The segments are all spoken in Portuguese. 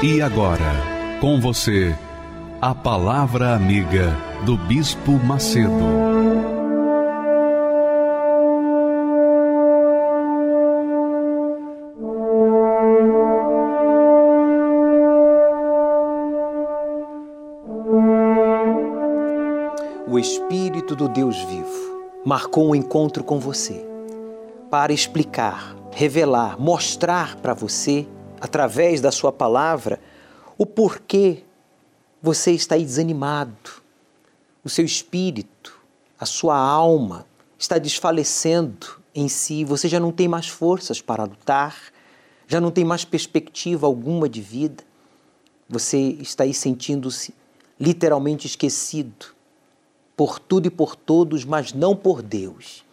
E agora, com você, a Palavra Amiga do Bispo Macedo. O Espírito do Deus vivo marcou um encontro com você para explicar, revelar, mostrar para você através da sua palavra, o porquê você está aí desanimado. O seu espírito, a sua alma está desfalecendo em si, você já não tem mais forças para lutar, já não tem mais perspectiva alguma de vida. Você está aí sentindo-se literalmente esquecido por tudo e por todos, mas não por Deus.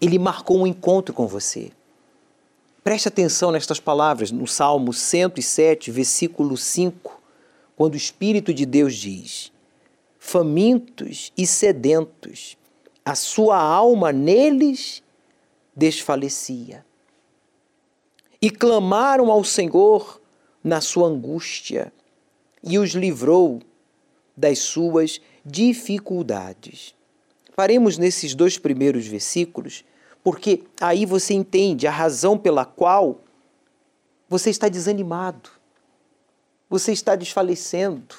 Ele marcou um encontro com você. Preste atenção nestas palavras no Salmo 107, versículo 5, quando o Espírito de Deus diz: Famintos e sedentos, a sua alma neles desfalecia. E clamaram ao Senhor na sua angústia, e os livrou das suas dificuldades. Paremos nesses dois primeiros versículos porque aí você entende a razão pela qual você está desanimado, você está desfalecendo,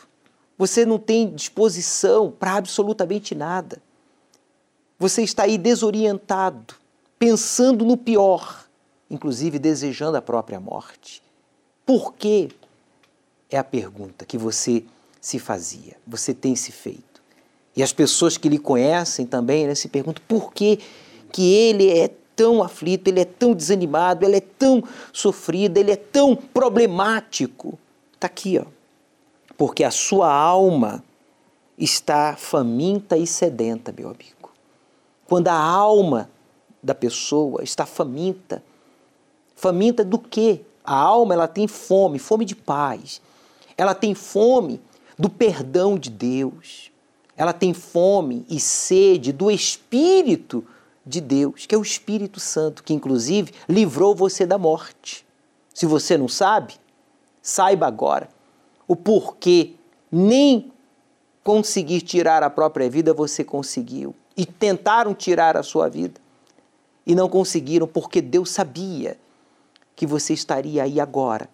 você não tem disposição para absolutamente nada. Você está aí desorientado, pensando no pior, inclusive desejando a própria morte. Por quê? É a pergunta que você se fazia, você tem se feito. E as pessoas que lhe conhecem também né, se perguntam por que que ele é tão aflito, ele é tão desanimado, ele é tão sofrido, ele é tão problemático. Está aqui, ó. Porque a sua alma está faminta e sedenta, meu amigo. Quando a alma da pessoa está faminta, faminta do quê? A alma ela tem fome, fome de paz. Ela tem fome do perdão de Deus. Ela tem fome e sede do Espírito de Deus, que é o Espírito Santo, que inclusive livrou você da morte. Se você não sabe, saiba agora o porquê nem conseguir tirar a própria vida você conseguiu. E tentaram tirar a sua vida e não conseguiram porque Deus sabia que você estaria aí agora,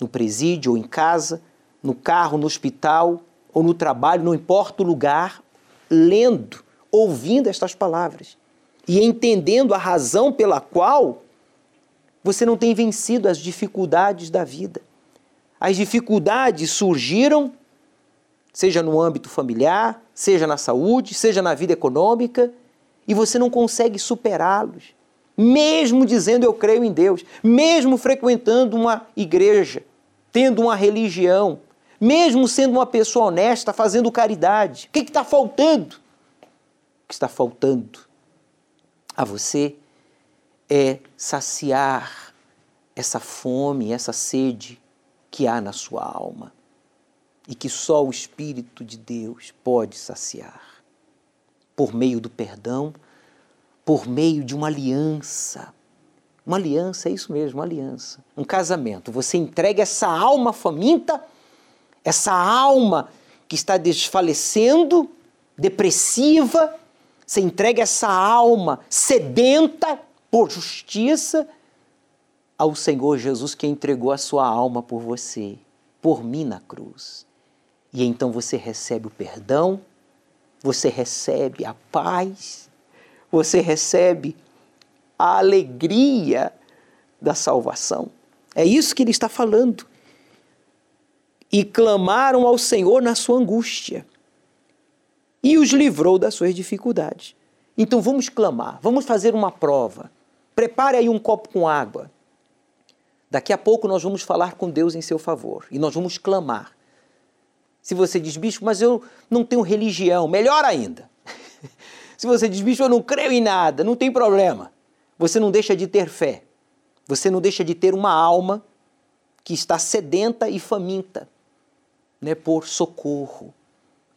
no presídio ou em casa, no carro, no hospital ou no trabalho, não importa o lugar, lendo, ouvindo estas palavras e entendendo a razão pela qual você não tem vencido as dificuldades da vida. As dificuldades surgiram, seja no âmbito familiar, seja na saúde, seja na vida econômica, e você não consegue superá-los. Mesmo dizendo eu creio em Deus, mesmo frequentando uma igreja, tendo uma religião, mesmo sendo uma pessoa honesta, fazendo caridade. O que está faltando? O que está faltando a você é saciar essa fome, essa sede que há na sua alma e que só o Espírito de Deus pode saciar por meio do perdão, por meio de uma aliança. Uma aliança, é isso mesmo, uma aliança. Um casamento. Você entrega essa alma faminta, essa alma que está desfalecendo, depressiva, você entrega essa alma sedenta por justiça ao Senhor Jesus que entregou a sua alma por você, por mim na cruz. E então você recebe o perdão, você recebe a paz, você recebe a alegria da salvação. É isso que ele está falando. E clamaram ao Senhor na sua angústia e os livrou das suas dificuldades. Então vamos clamar, vamos fazer uma prova. Prepare aí um copo com água. Daqui a pouco nós vamos falar com Deus em seu favor e nós vamos clamar. Se você diz, bispo, mas eu não tenho religião, melhor ainda. Se você diz, bispo, eu não creio em nada, não tem problema. Você não deixa de ter fé. Você não deixa de ter uma alma que está sedenta e faminta né, por socorro,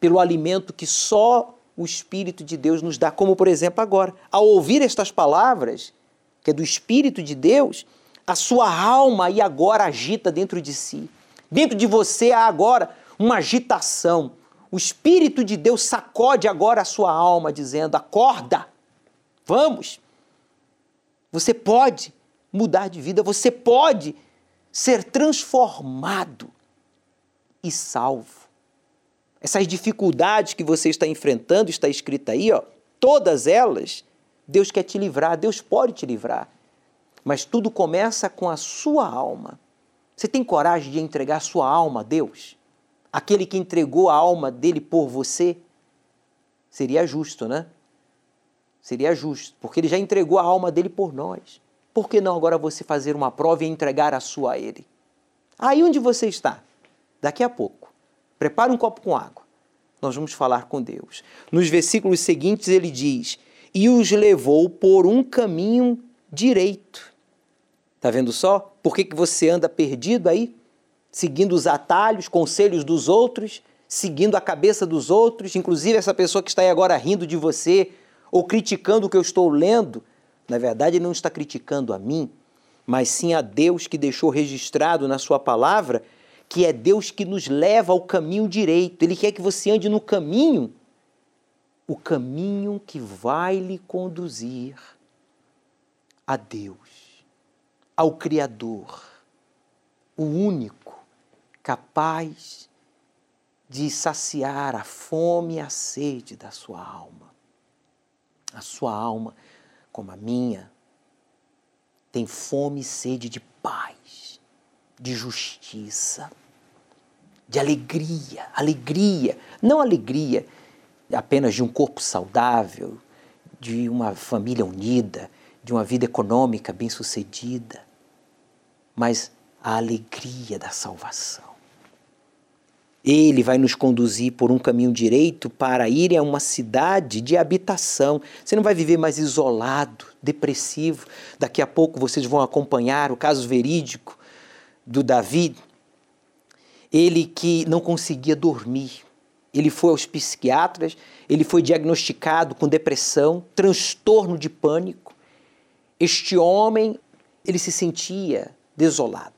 pelo alimento que só o Espírito de Deus nos dá, como por exemplo agora. Ao ouvir estas palavras, que é do Espírito de Deus, a sua alma e agora agita dentro de si. Dentro de você há agora uma agitação. O Espírito de Deus sacode agora a sua alma, dizendo: acorda, vamos. Você pode mudar de vida, você pode ser transformado e salvo. Essas dificuldades que você está enfrentando, está escrita aí, ó, todas elas, Deus quer te livrar, Deus pode te livrar. Mas tudo começa com a sua alma. Você tem coragem de entregar sua alma a Deus? Aquele que entregou a alma dele por você? Seria justo, né? Seria justo, porque ele já entregou a alma dele por nós. Por que não agora você fazer uma prova e entregar a sua a ele? Aí onde você está? Daqui a pouco. Prepare um copo com água. Nós vamos falar com Deus. Nos versículos seguintes ele diz: E os levou por um caminho direito Tá vendo só? Por que, que você anda perdido aí? Seguindo os atalhos, conselhos dos outros, seguindo a cabeça dos outros, inclusive essa pessoa que está aí agora rindo de você ou criticando o que eu estou lendo, na verdade ele não está criticando a mim, mas sim a Deus que deixou registrado na sua palavra, que é Deus que nos leva ao caminho direito. Ele quer que você ande no caminho, o caminho que vai lhe conduzir a Deus ao Criador, o único capaz de saciar a fome e a sede da sua alma. A sua alma, como a minha, tem fome e sede de paz, de justiça, de alegria, alegria, não alegria apenas de um corpo saudável, de uma família unida, de uma vida econômica bem-sucedida, mas a alegria da salvação. Ele vai nos conduzir por um caminho direito para ir a uma cidade de habitação. Você não vai viver mais isolado, depressivo. Daqui a pouco vocês vão acompanhar o caso verídico do Davi. Ele que não conseguia dormir. Ele foi aos psiquiatras, ele foi diagnosticado com depressão, transtorno de pânico. Este homem, ele se sentia desolado.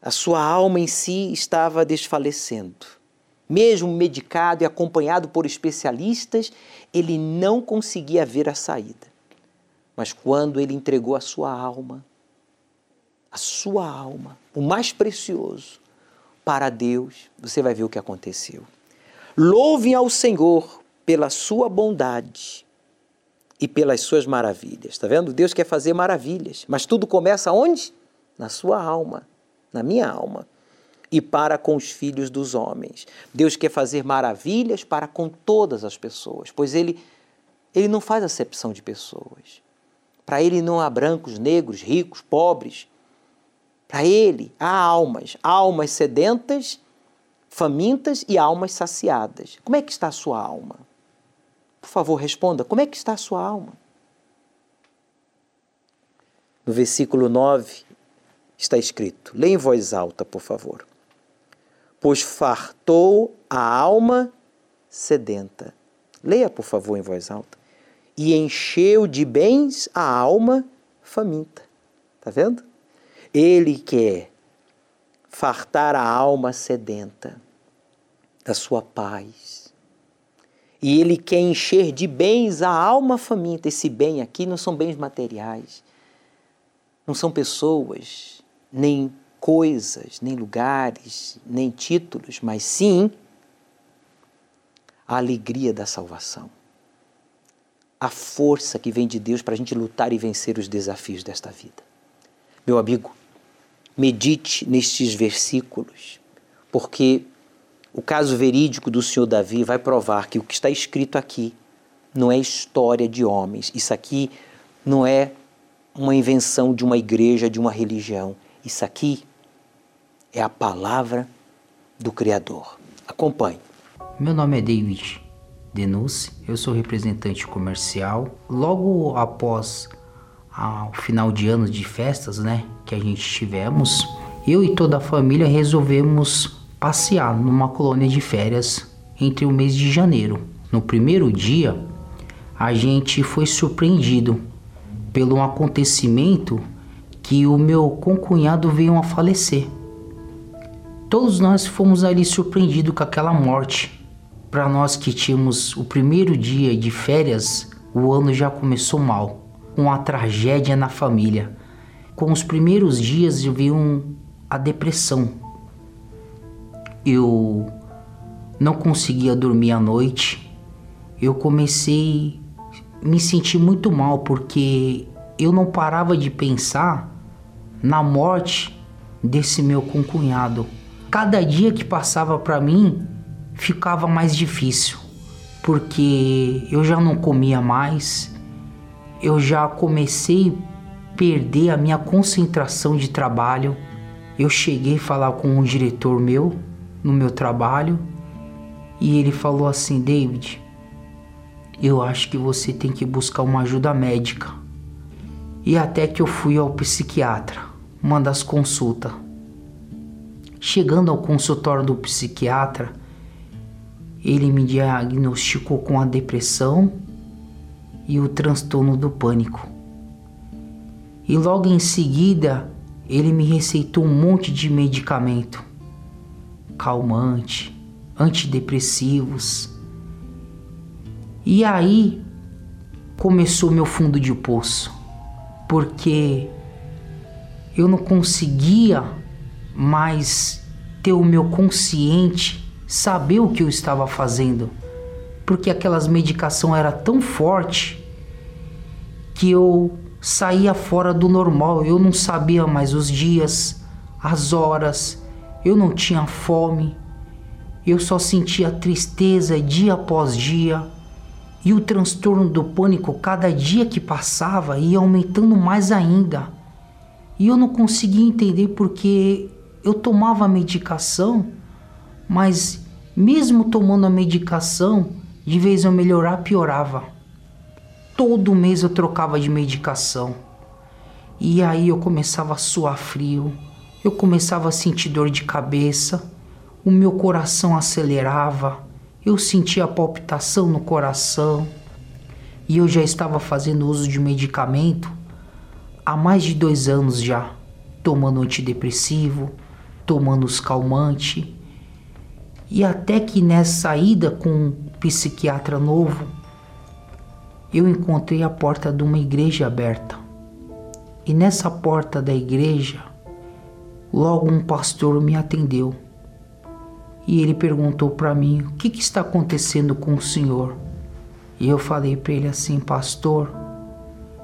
A sua alma em si estava desfalecendo. Mesmo medicado e acompanhado por especialistas, ele não conseguia ver a saída. Mas quando ele entregou a sua alma, a sua alma, o mais precioso, para Deus, você vai ver o que aconteceu. Louvem ao Senhor pela sua bondade e pelas suas maravilhas. Está vendo? Deus quer fazer maravilhas, mas tudo começa onde? Na sua alma, na minha alma. E para com os filhos dos homens. Deus quer fazer maravilhas para com todas as pessoas, pois Ele, ele não faz acepção de pessoas. Para Ele não há brancos, negros, ricos, pobres. Para Ele há almas, almas sedentas, famintas e almas saciadas. Como é que está a sua alma? Por favor, responda: como é que está a sua alma? No versículo 9 está escrito: leia em voz alta, por favor. Pois fartou a alma sedenta. Leia, por favor, em voz alta. E encheu de bens a alma faminta. Está vendo? Ele quer fartar a alma sedenta da sua paz e ele quer encher de bens a alma faminta. Esse bem aqui não são bens materiais, não são pessoas, nem coisas, nem lugares, nem títulos, mas sim a alegria da salvação. A força que vem de Deus para a gente lutar e vencer os desafios desta vida. Meu amigo, medite nestes versículos, porque o caso verídico do senhor Davi vai provar que o que está escrito aqui não é história de homens. Isso aqui não é uma invenção de uma igreja, de uma religião. Isso aqui é a palavra do Criador. Acompanhe. Meu nome é David Denúncia, eu sou representante comercial. Logo após o final de anos de festas, né, que a gente tivemos, eu e toda a família resolvemos passear numa colônia de férias entre o mês de janeiro. No primeiro dia, a gente foi surpreendido pelo um acontecimento que o meu concunhado veio a falecer. Todos nós fomos ali surpreendidos com aquela morte para nós que tínhamos o primeiro dia de férias, o ano já começou mal, com a tragédia na família. Com os primeiros dias eu vi um, a depressão. Eu não conseguia dormir à noite. Eu comecei a me sentir muito mal porque eu não parava de pensar na morte desse meu concunhado. Cada dia que passava para mim, ficava mais difícil, porque eu já não comia mais, eu já comecei a perder a minha concentração de trabalho. Eu cheguei a falar com um diretor meu no meu trabalho e ele falou assim: David, eu acho que você tem que buscar uma ajuda médica. E até que eu fui ao psiquiatra, uma das consultas. Chegando ao consultório do psiquiatra, ele me diagnosticou com a depressão e o transtorno do pânico. E logo em seguida, ele me receitou um monte de medicamento, calmante, antidepressivos. E aí começou meu fundo de poço, porque eu não conseguia mais ter o meu consciente saber o que eu estava fazendo, porque aquelas medicação era tão forte que eu saía fora do normal, eu não sabia mais os dias, as horas, eu não tinha fome, eu só sentia tristeza dia após dia. E o transtorno do pânico, cada dia que passava, ia aumentando mais ainda. E eu não conseguia entender porque eu tomava medicação, mas mesmo tomando a medicação, de vez eu melhorar, piorava. Todo mês eu trocava de medicação. E aí eu começava a suar frio, eu começava a sentir dor de cabeça, o meu coração acelerava, eu sentia palpitação no coração. E eu já estava fazendo uso de medicamento há mais de dois anos já, tomando antidepressivo, tomando os calmantes e até que nessa ida com um psiquiatra novo, eu encontrei a porta de uma igreja aberta. E nessa porta da igreja, logo um pastor me atendeu. E ele perguntou para mim: "O que, que está acontecendo com o senhor?" E eu falei para ele assim: "Pastor",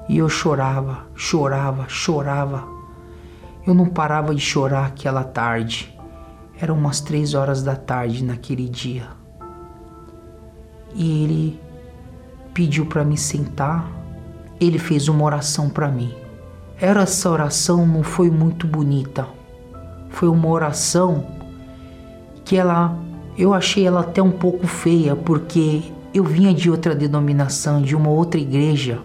e eu chorava, chorava, chorava. Eu não parava de chorar aquela tarde. Eram umas três horas da tarde naquele dia. E ele pediu para me sentar. Ele fez uma oração para mim. Era essa oração não foi muito bonita. Foi uma oração que ela eu achei ela até um pouco feia porque eu vinha de outra denominação, de uma outra igreja.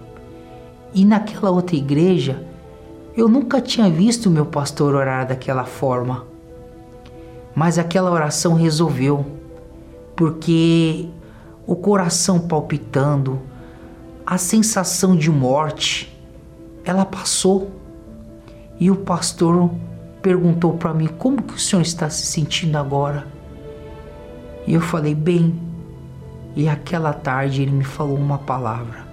E naquela outra igreja, eu nunca tinha visto meu pastor orar daquela forma. Mas aquela oração resolveu, porque o coração palpitando, a sensação de morte, ela passou. E o pastor perguntou para mim: Como que o senhor está se sentindo agora? E eu falei: Bem. E aquela tarde ele me falou uma palavra.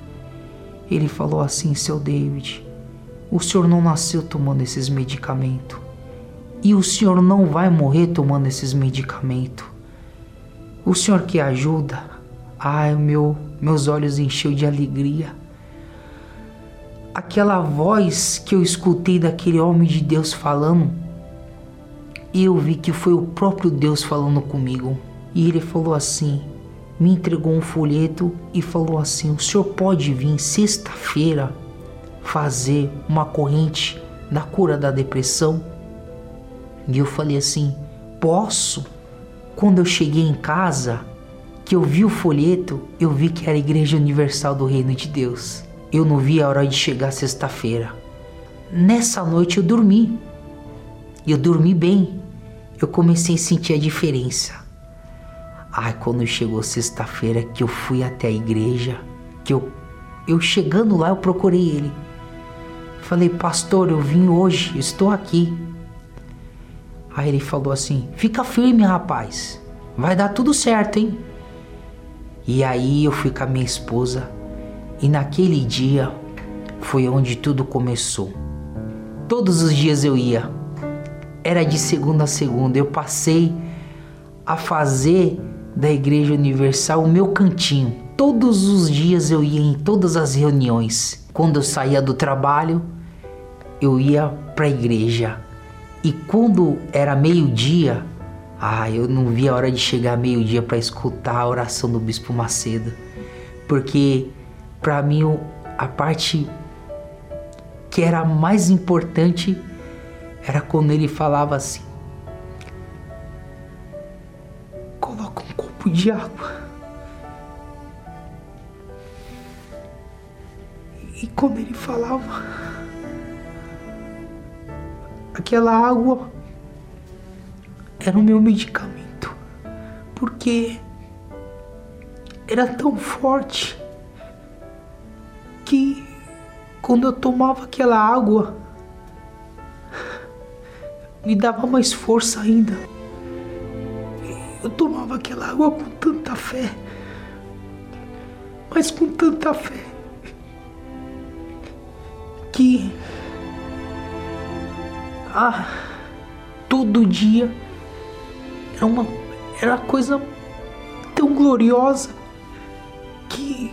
Ele falou assim: Seu David, o senhor não nasceu tomando esses medicamentos. E o senhor não vai morrer tomando esses medicamentos. O senhor que ajuda. Ai, meu, meus olhos encheu de alegria. Aquela voz que eu escutei daquele homem de Deus falando, eu vi que foi o próprio Deus falando comigo. E ele falou assim: me entregou um folheto e falou assim: o senhor pode vir sexta-feira fazer uma corrente da cura da depressão? E eu falei assim: posso? Quando eu cheguei em casa, que eu vi o folheto, eu vi que era a Igreja Universal do Reino de Deus. Eu não vi a hora de chegar sexta-feira. Nessa noite eu dormi. Eu dormi bem. Eu comecei a sentir a diferença. Ai, quando chegou sexta-feira que eu fui até a igreja, que eu eu chegando lá eu procurei ele. Falei, pastor, eu vim hoje, estou aqui. Aí ele falou assim: fica firme, rapaz, vai dar tudo certo, hein? E aí eu fui com a minha esposa e naquele dia foi onde tudo começou. Todos os dias eu ia, era de segunda a segunda, eu passei a fazer da Igreja Universal o meu cantinho. Todos os dias eu ia em todas as reuniões. Quando eu saía do trabalho, eu ia para a igreja. E quando era meio-dia, ah, eu não via a hora de chegar meio-dia para escutar a oração do Bispo Macedo. Porque para mim a parte que era mais importante era quando ele falava assim: copo de água. E quando ele falava, aquela água era o meu medicamento, porque era tão forte que quando eu tomava aquela água me dava mais força ainda. Eu tomava aquela água com tanta fé, mas com tanta fé, que ah, todo dia era uma era coisa tão gloriosa que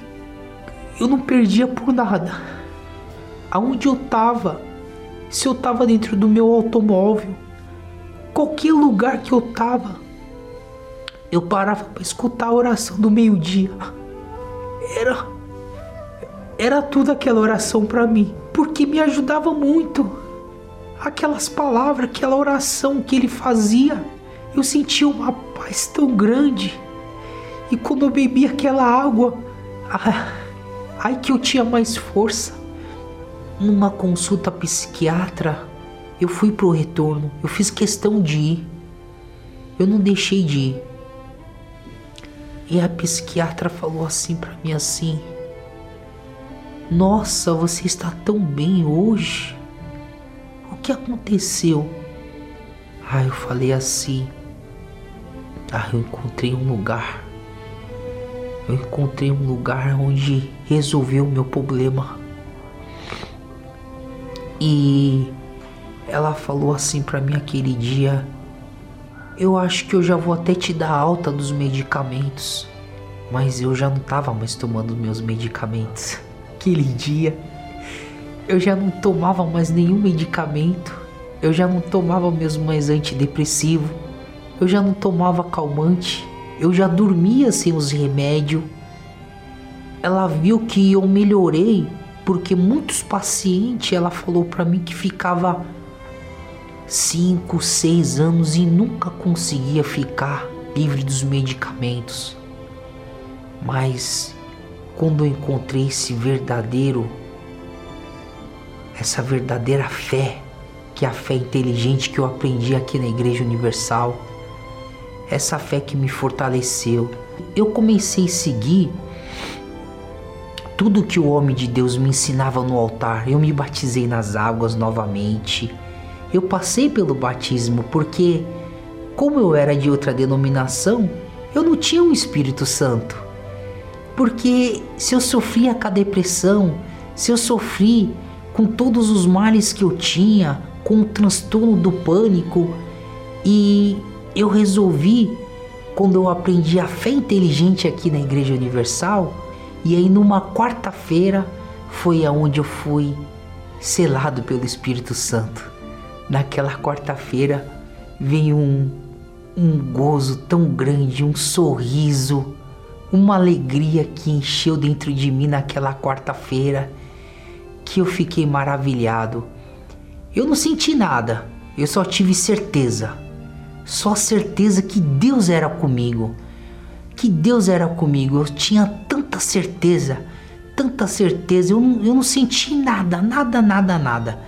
eu não perdia por nada. Aonde eu tava, se eu tava dentro do meu automóvel, qualquer lugar que eu tava, eu parava para escutar a oração do meio-dia. Era era tudo aquela oração para mim, porque me ajudava muito. Aquelas palavras, aquela oração que ele fazia, eu sentia uma paz tão grande. E quando eu bebia aquela água, ah, ai que eu tinha mais força. Numa consulta psiquiatra, eu fui pro retorno, eu fiz questão de ir. Eu não deixei de ir. E a psiquiatra falou assim para mim assim: Nossa, você está tão bem hoje. O que aconteceu? Aí eu falei assim: Ah, eu encontrei um lugar. Eu encontrei um lugar onde resolveu o meu problema. E ela falou assim para mim aquele dia: eu acho que eu já vou até te dar alta dos medicamentos. Mas eu já não estava mais tomando meus medicamentos. Aquele dia, eu já não tomava mais nenhum medicamento. Eu já não tomava mesmo mais antidepressivo. Eu já não tomava calmante. Eu já dormia sem os remédios. Ela viu que eu melhorei porque muitos pacientes ela falou para mim que ficava cinco, seis anos e nunca conseguia ficar livre dos medicamentos. Mas quando eu encontrei esse verdadeiro, essa verdadeira fé, que é a fé inteligente que eu aprendi aqui na Igreja Universal, essa fé que me fortaleceu, eu comecei a seguir tudo que o homem de Deus me ensinava no altar. Eu me batizei nas águas novamente eu passei pelo batismo porque, como eu era de outra denominação, eu não tinha um Espírito Santo. Porque se eu sofria com a depressão, se eu sofri com todos os males que eu tinha, com o transtorno do pânico, e eu resolvi, quando eu aprendi a fé inteligente aqui na Igreja Universal, e aí numa quarta-feira foi aonde eu fui selado pelo Espírito Santo naquela quarta-feira veio um, um gozo tão grande, um sorriso, uma alegria que encheu dentro de mim naquela quarta-feira que eu fiquei maravilhado. Eu não senti nada, eu só tive certeza, só certeza que Deus era comigo, que Deus era comigo. Eu tinha tanta certeza, tanta certeza, eu não, eu não senti nada, nada, nada, nada,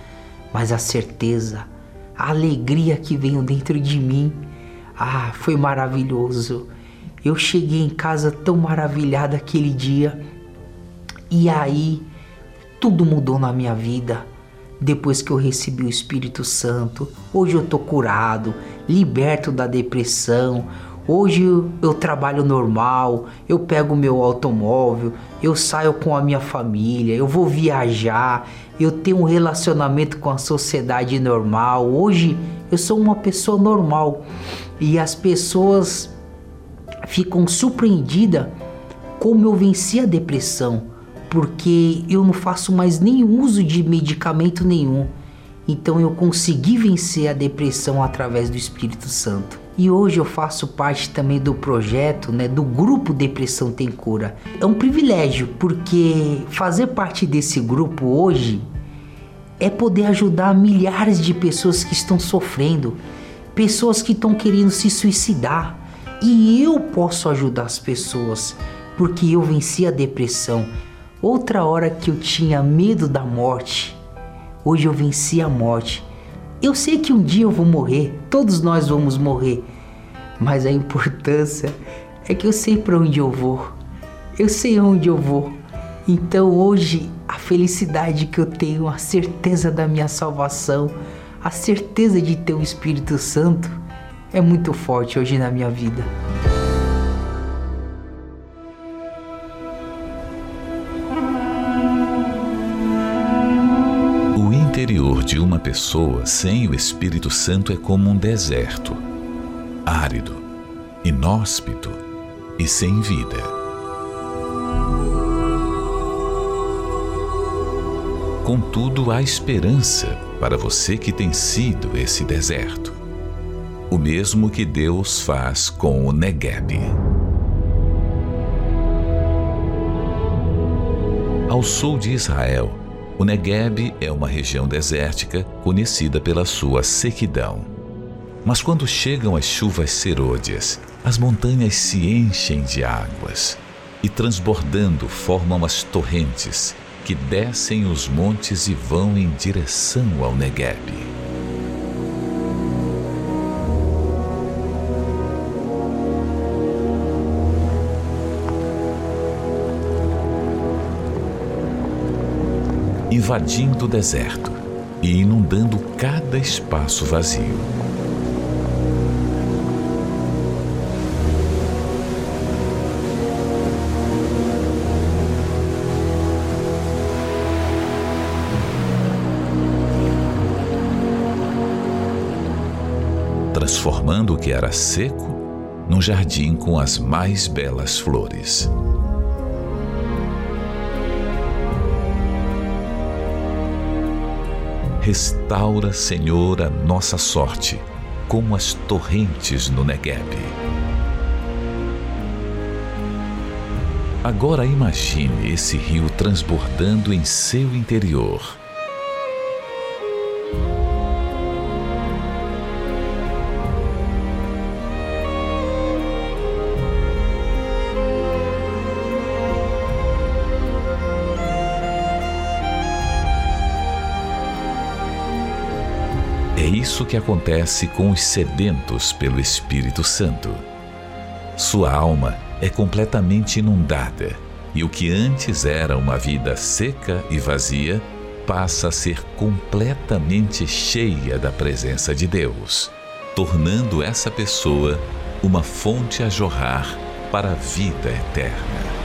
mas a certeza, a alegria que veio dentro de mim, ah, foi maravilhoso. Eu cheguei em casa tão maravilhada aquele dia. E aí, tudo mudou na minha vida depois que eu recebi o Espírito Santo. Hoje eu tô curado, liberto da depressão. Hoje eu, trabalho normal, eu pego meu automóvel, eu saio com a minha família, eu vou viajar, eu tenho um relacionamento com a sociedade normal. Hoje eu sou uma pessoa normal e as pessoas ficam surpreendidas como eu venci a depressão, porque eu não faço mais nenhum uso de medicamento nenhum. Então eu consegui vencer a depressão através do Espírito Santo. E hoje eu faço parte também do projeto, né, do grupo Depressão Tem Cura. É um privilégio, porque fazer parte desse grupo hoje é poder ajudar milhares de pessoas que estão sofrendo, pessoas que estão querendo se suicidar, e eu posso ajudar as pessoas porque eu venci a depressão. Outra hora que eu tinha medo da morte, hoje eu venci a morte. Eu sei que um dia eu vou morrer, todos nós vamos morrer, mas a importância é que eu sei para onde eu vou. Eu sei onde eu vou. Então hoje a felicidade que eu tenho, a certeza da minha salvação, a certeza de ter o Espírito Santo é muito forte hoje na minha vida. De uma pessoa sem o Espírito Santo é como um deserto, árido, inóspito e sem vida. Contudo, há esperança para você que tem sido esse deserto o mesmo que Deus faz com o Negueb. Ao sul de Israel, o Negueb é uma região desértica conhecida pela sua sequidão. Mas quando chegam as chuvas serôdias, as montanhas se enchem de águas e, transbordando, formam as torrentes que descem os montes e vão em direção ao Negueb. Invadindo o deserto e inundando cada espaço vazio. transformando o que era seco num jardim com as mais belas flores. Restaura, Senhor, a nossa sorte, como as torrentes no Negueb. Agora imagine esse rio transbordando em seu interior isso que acontece com os sedentos pelo Espírito Santo. Sua alma é completamente inundada e o que antes era uma vida seca e vazia passa a ser completamente cheia da presença de Deus, tornando essa pessoa uma fonte a jorrar para a vida eterna.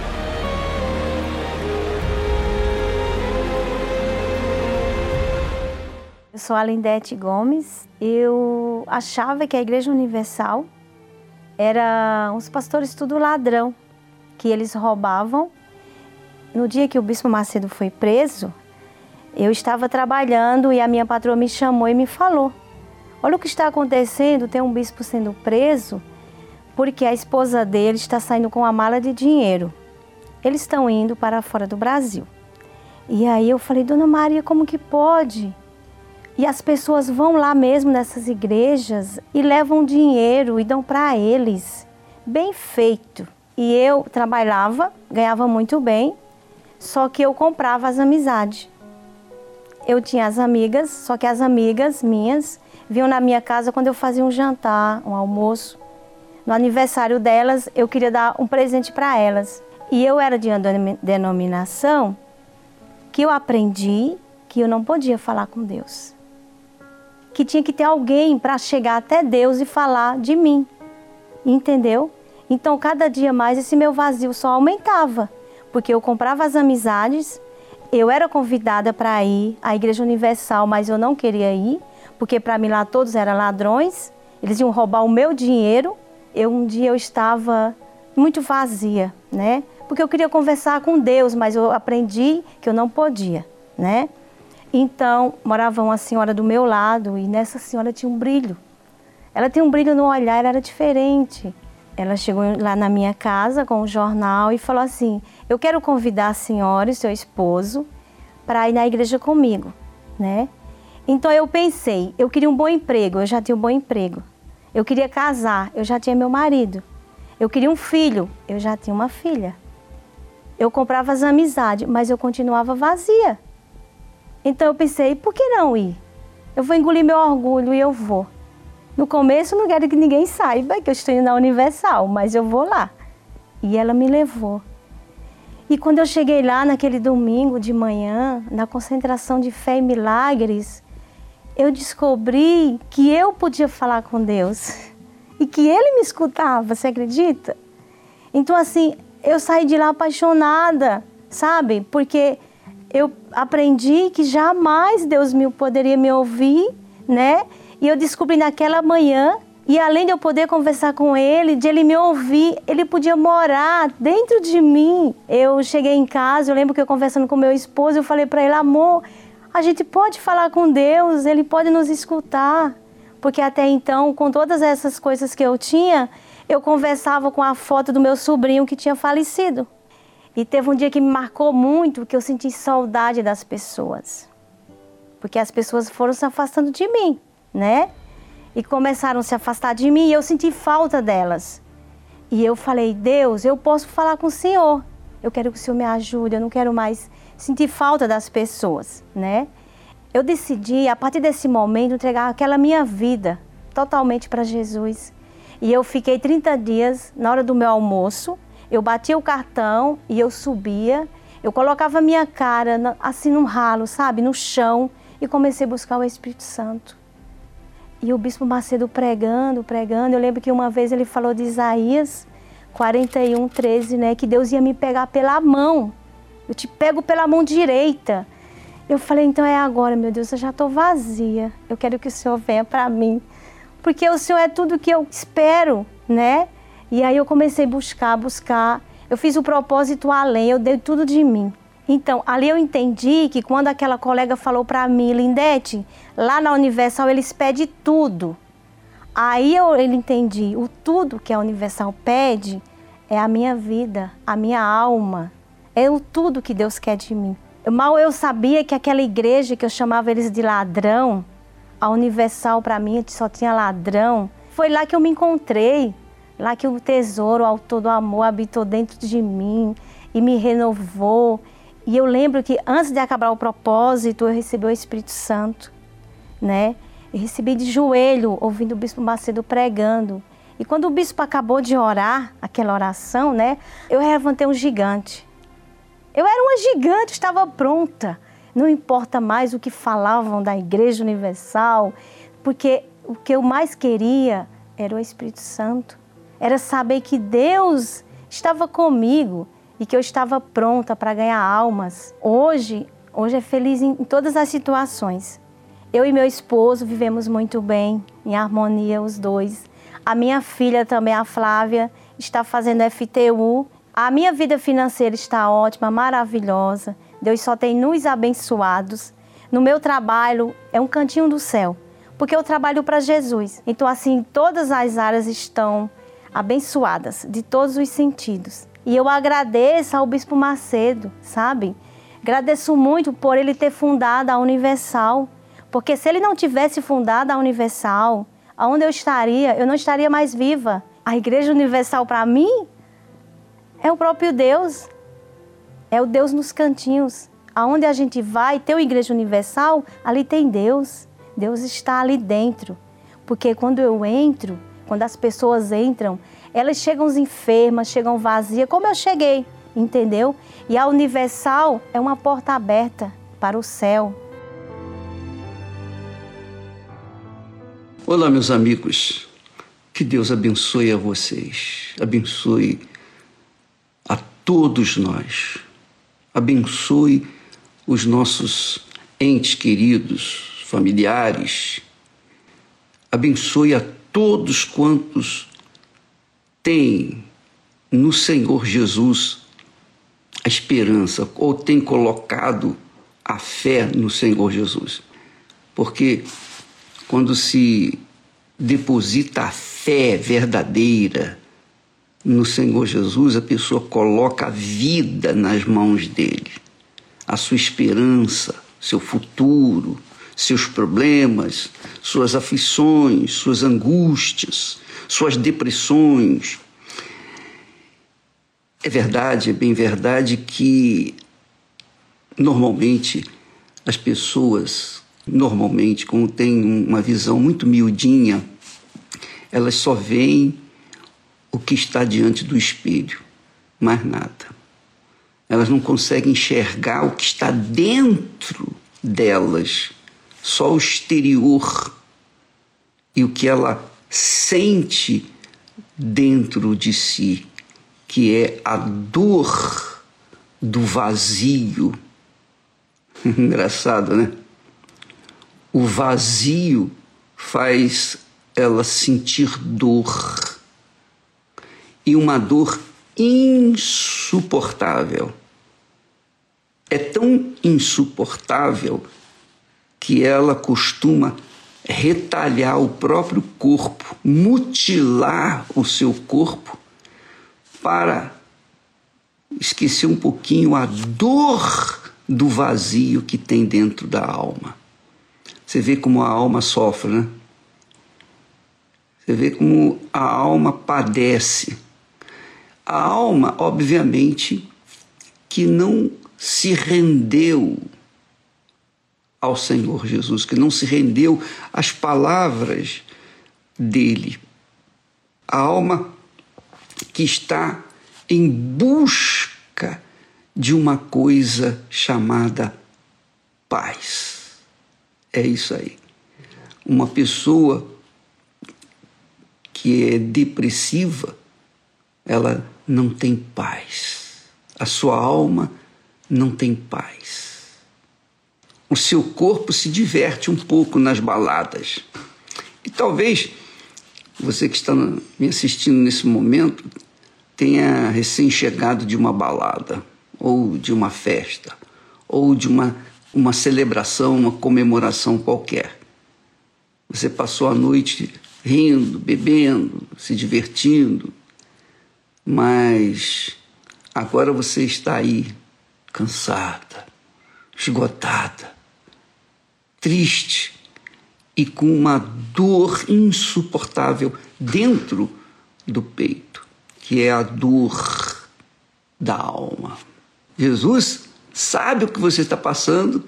Sou a Lindete Gomes. Eu achava que a Igreja Universal era os pastores tudo ladrão, que eles roubavam. No dia que o Bispo Macedo foi preso, eu estava trabalhando e a minha patroa me chamou e me falou: Olha o que está acontecendo, tem um bispo sendo preso porque a esposa dele está saindo com uma mala de dinheiro. Eles estão indo para fora do Brasil. E aí eu falei: Dona Maria, como que pode? E as pessoas vão lá mesmo nessas igrejas e levam dinheiro e dão para eles. Bem feito. E eu trabalhava, ganhava muito bem, só que eu comprava as amizades. Eu tinha as amigas, só que as amigas minhas vinham na minha casa quando eu fazia um jantar, um almoço. No aniversário delas, eu queria dar um presente para elas. E eu era de uma denominação que eu aprendi que eu não podia falar com Deus que tinha que ter alguém para chegar até Deus e falar de mim. Entendeu? Então, cada dia mais esse meu vazio só aumentava, porque eu comprava as amizades, eu era convidada para ir à Igreja Universal, mas eu não queria ir, porque para mim lá todos eram ladrões, eles iam roubar o meu dinheiro. Eu um dia eu estava muito vazia, né? Porque eu queria conversar com Deus, mas eu aprendi que eu não podia, né? Então, morava uma senhora do meu lado e nessa senhora tinha um brilho. Ela tinha um brilho no olhar, ela era diferente. Ela chegou lá na minha casa com um jornal e falou assim: Eu quero convidar a senhora e seu esposo para ir na igreja comigo, né? Então eu pensei, eu queria um bom emprego, eu já tinha um bom emprego. Eu queria casar, eu já tinha meu marido. Eu queria um filho, eu já tinha uma filha. Eu comprava as amizades, mas eu continuava vazia. Então eu pensei, por que não ir? Eu vou engolir meu orgulho e eu vou. No começo não quero que ninguém saiba que eu estou indo na Universal, mas eu vou lá. E ela me levou. E quando eu cheguei lá naquele domingo de manhã, na concentração de fé e milagres, eu descobri que eu podia falar com Deus e que Ele me escutava, você acredita? Então, assim, eu saí de lá apaixonada, sabe? Porque eu aprendi que jamais Deus me poderia me ouvir, né? E eu descobri naquela manhã e além de eu poder conversar com ele, de ele me ouvir, ele podia morar dentro de mim. Eu cheguei em casa, eu lembro que eu conversando com meu esposo, eu falei para ele: "Amor, a gente pode falar com Deus, ele pode nos escutar". Porque até então, com todas essas coisas que eu tinha, eu conversava com a foto do meu sobrinho que tinha falecido. E teve um dia que me marcou muito, que eu senti saudade das pessoas. Porque as pessoas foram se afastando de mim, né? E começaram a se afastar de mim e eu senti falta delas. E eu falei: Deus, eu posso falar com o Senhor. Eu quero que o Senhor me ajude, eu não quero mais sentir falta das pessoas, né? Eu decidi, a partir desse momento, entregar aquela minha vida totalmente para Jesus. E eu fiquei 30 dias na hora do meu almoço eu batia o cartão e eu subia, eu colocava minha cara assim num ralo, sabe, no chão e comecei a buscar o Espírito Santo. E o bispo Macedo pregando, pregando, eu lembro que uma vez ele falou de Isaías 41, 13, né, que Deus ia me pegar pela mão. Eu te pego pela mão direita. Eu falei, então é agora, meu Deus, eu já estou vazia. Eu quero que o Senhor venha para mim. Porque o Senhor é tudo que eu espero, né? E aí eu comecei a buscar, buscar. Eu fiz o propósito além, eu dei tudo de mim. Então, ali eu entendi que quando aquela colega falou para mim, Lindete, lá na Universal eles pedem tudo. Aí eu entendi, o tudo que a Universal pede é a minha vida, a minha alma. É o tudo que Deus quer de mim. Mal eu sabia que aquela igreja que eu chamava eles de ladrão, a Universal para mim só tinha ladrão. Foi lá que eu me encontrei. Lá que o tesouro, o autor do amor, habitou dentro de mim e me renovou. E eu lembro que antes de acabar o propósito, eu recebi o Espírito Santo, né? Eu recebi de joelho, ouvindo o bispo Macedo pregando. E quando o bispo acabou de orar, aquela oração, né? Eu levantei um gigante. Eu era uma gigante, estava pronta. Não importa mais o que falavam da Igreja Universal, porque o que eu mais queria era o Espírito Santo era saber que Deus estava comigo e que eu estava pronta para ganhar almas. Hoje, hoje é feliz em todas as situações. Eu e meu esposo vivemos muito bem, em harmonia os dois. A minha filha também, a Flávia, está fazendo FTU. A minha vida financeira está ótima, maravilhosa. Deus só tem nos abençoados. No meu trabalho é um cantinho do céu, porque eu trabalho para Jesus. Então assim, todas as áreas estão abençoadas de todos os sentidos. E eu agradeço ao Bispo Macedo, sabe? Agradeço muito por ele ter fundado a Universal, Porque se ele não tivesse fundado a Universal, aonde eu estaria? Eu não estaria mais viva. A Igreja Universal para mim é o próprio Deus. É o Deus nos cantinhos. Aonde a gente vai, ter uma Igreja Universal, ali tem Deus. Deus está ali dentro. Porque quando eu entro, quando as pessoas entram, elas chegam enfermas, chegam vazias, como eu cheguei, entendeu? E a Universal é uma porta aberta para o céu. Olá, meus amigos. Que Deus abençoe a vocês, abençoe a todos nós, abençoe os nossos entes queridos, familiares, abençoe a todos quantos têm no Senhor Jesus a esperança ou têm colocado a fé no Senhor Jesus. Porque quando se deposita a fé verdadeira no Senhor Jesus, a pessoa coloca a vida nas mãos dele, a sua esperança, seu futuro, seus problemas, suas aflições, suas angústias, suas depressões. É verdade, é bem verdade que normalmente as pessoas, normalmente, como têm uma visão muito miudinha, elas só veem o que está diante do espelho, mais nada. Elas não conseguem enxergar o que está dentro delas só o exterior e o que ela sente dentro de si, que é a dor do vazio. Engraçado, né? O vazio faz ela sentir dor. E uma dor insuportável. É tão insuportável que ela costuma retalhar o próprio corpo, mutilar o seu corpo para esquecer um pouquinho a dor do vazio que tem dentro da alma. Você vê como a alma sofre, né? Você vê como a alma padece. A alma, obviamente, que não se rendeu ao Senhor Jesus, que não se rendeu às palavras dele. A alma que está em busca de uma coisa chamada paz. É isso aí. Uma pessoa que é depressiva, ela não tem paz. A sua alma não tem paz o seu corpo se diverte um pouco nas baladas. E talvez você que está me assistindo nesse momento tenha recém-chegado de uma balada, ou de uma festa, ou de uma, uma celebração, uma comemoração qualquer. Você passou a noite rindo, bebendo, se divertindo, mas agora você está aí cansada, esgotada, triste e com uma dor insuportável dentro do peito, que é a dor da alma. Jesus sabe o que você está passando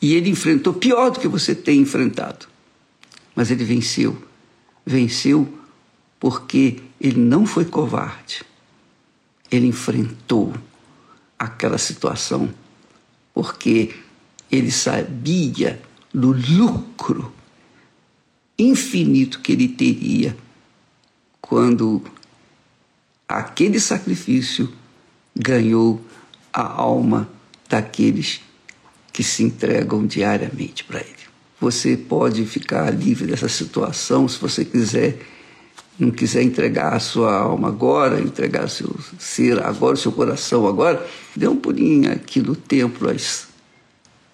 e ele enfrentou pior do que você tem enfrentado. Mas ele venceu. Venceu porque ele não foi covarde. Ele enfrentou aquela situação porque ele sabia do lucro infinito que ele teria quando aquele sacrifício ganhou a alma daqueles que se entregam diariamente para ele. Você pode ficar livre dessa situação se você quiser, não quiser entregar a sua alma agora, entregar seu ser agora, seu coração agora, dê um pulinho aqui no templo às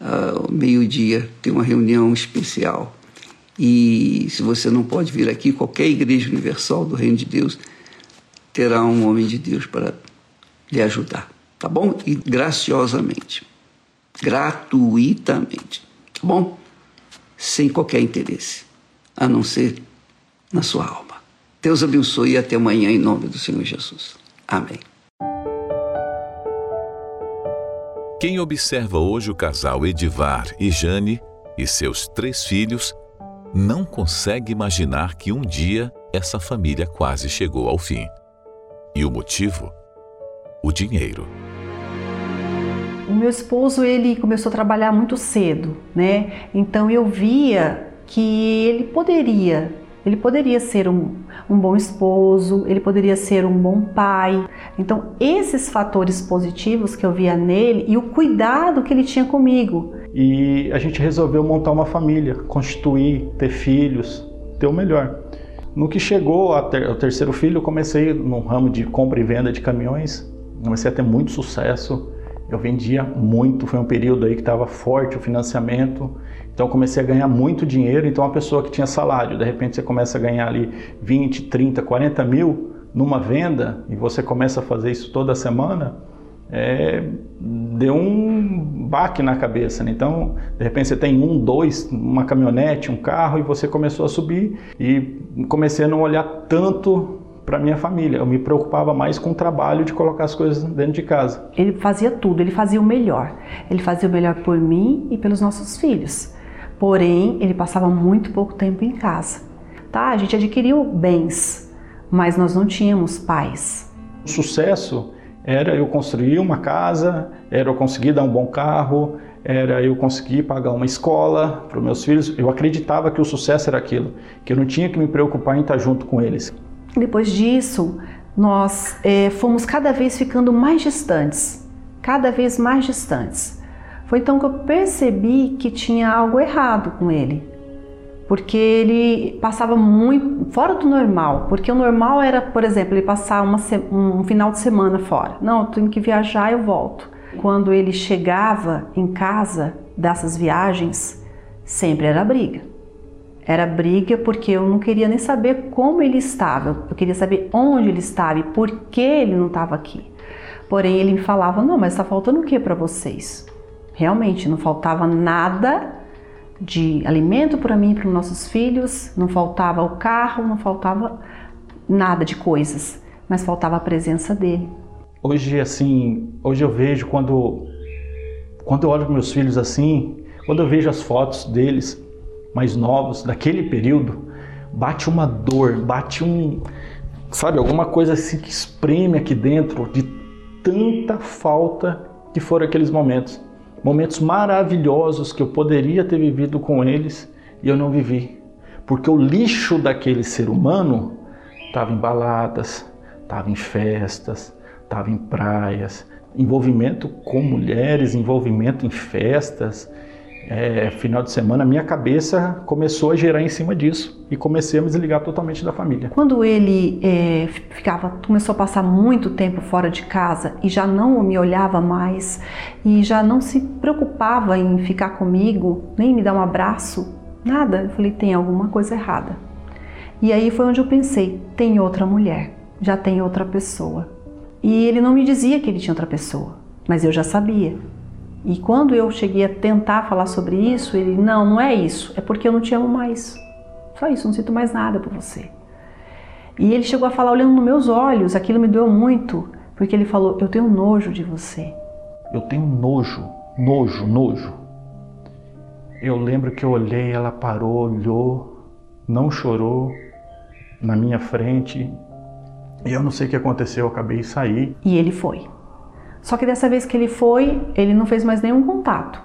ao meio-dia, tem uma reunião especial. E se você não pode vir aqui, qualquer igreja universal do Reino de Deus terá um homem de Deus para lhe ajudar, tá bom? E graciosamente, gratuitamente, tá bom? sem qualquer interesse, a não ser na sua alma. Deus abençoe e até amanhã em nome do Senhor Jesus. Amém. Quem observa hoje o casal Edivar e Jane e seus três filhos não consegue imaginar que um dia essa família quase chegou ao fim. E o motivo? O dinheiro. O meu esposo ele começou a trabalhar muito cedo, né? Então eu via que ele poderia, ele poderia ser um, um bom esposo, ele poderia ser um bom pai. Então esses fatores positivos que eu via nele e o cuidado que ele tinha comigo. E a gente resolveu montar uma família, constituir, ter filhos, ter o melhor. No que chegou ao terceiro filho, eu comecei no ramo de compra e venda de caminhões. Comecei a ter muito sucesso. Eu vendia muito, foi um período aí que estava forte o financiamento. Então eu comecei a ganhar muito dinheiro. Então uma pessoa que tinha salário, de repente você começa a ganhar ali 20, 30, 40 mil numa venda e você começa a fazer isso toda semana, é, deu um baque na cabeça. Né? Então, de repente você tem um, dois, uma caminhonete, um carro e você começou a subir e comecei a não olhar tanto para minha família. Eu me preocupava mais com o trabalho de colocar as coisas dentro de casa. Ele fazia tudo, ele fazia o melhor. Ele fazia o melhor por mim e pelos nossos filhos. Porém, ele passava muito pouco tempo em casa. Tá? A gente adquiriu bens, mas nós não tínhamos pais. O sucesso era eu construir uma casa, era eu conseguir dar um bom carro, era eu conseguir pagar uma escola para os meus filhos. Eu acreditava que o sucesso era aquilo, que eu não tinha que me preocupar em estar junto com eles. Depois disso, nós é, fomos cada vez ficando mais distantes, cada vez mais distantes. Foi então que eu percebi que tinha algo errado com ele porque ele passava muito fora do normal, porque o normal era, por exemplo, ele passar uma, um final de semana fora. Não, eu tenho que viajar, eu volto. Quando ele chegava em casa dessas viagens, sempre era briga. Era briga porque eu não queria nem saber como ele estava, eu queria saber onde ele estava e por que ele não estava aqui. Porém, ele me falava: Não, mas está faltando o que para vocês? Realmente, não faltava nada de alimento para mim e para os nossos filhos, não faltava o carro, não faltava nada de coisas, mas faltava a presença dele. Hoje assim, hoje eu vejo quando quando eu olho para meus filhos assim, quando eu vejo as fotos deles mais novos daquele período, bate uma dor, bate um, sabe, alguma coisa assim que espreme aqui dentro de tanta falta que foram aqueles momentos momentos maravilhosos que eu poderia ter vivido com eles e eu não vivi. Porque o lixo daquele ser humano estava em baladas, estava em festas, estava em praias, envolvimento com mulheres, envolvimento em festas, é, final de semana, minha cabeça começou a gerar em cima disso e comecei a me desligar totalmente da família. Quando ele é, ficava, começou a passar muito tempo fora de casa e já não me olhava mais e já não se preocupava em ficar comigo, nem me dar um abraço, nada, eu falei tem alguma coisa errada. E aí foi onde eu pensei, tem outra mulher, já tem outra pessoa. E ele não me dizia que ele tinha outra pessoa, mas eu já sabia. E quando eu cheguei a tentar falar sobre isso, ele, não, não é isso, é porque eu não te amo mais. Só isso, não sinto mais nada por você. E ele chegou a falar olhando nos meus olhos, aquilo me doeu muito, porque ele falou: Eu tenho nojo de você. Eu tenho nojo, nojo, nojo. Eu lembro que eu olhei, ela parou, olhou, não chorou na minha frente. E eu não sei o que aconteceu, eu acabei de sair. E ele foi. Só que dessa vez que ele foi, ele não fez mais nenhum contato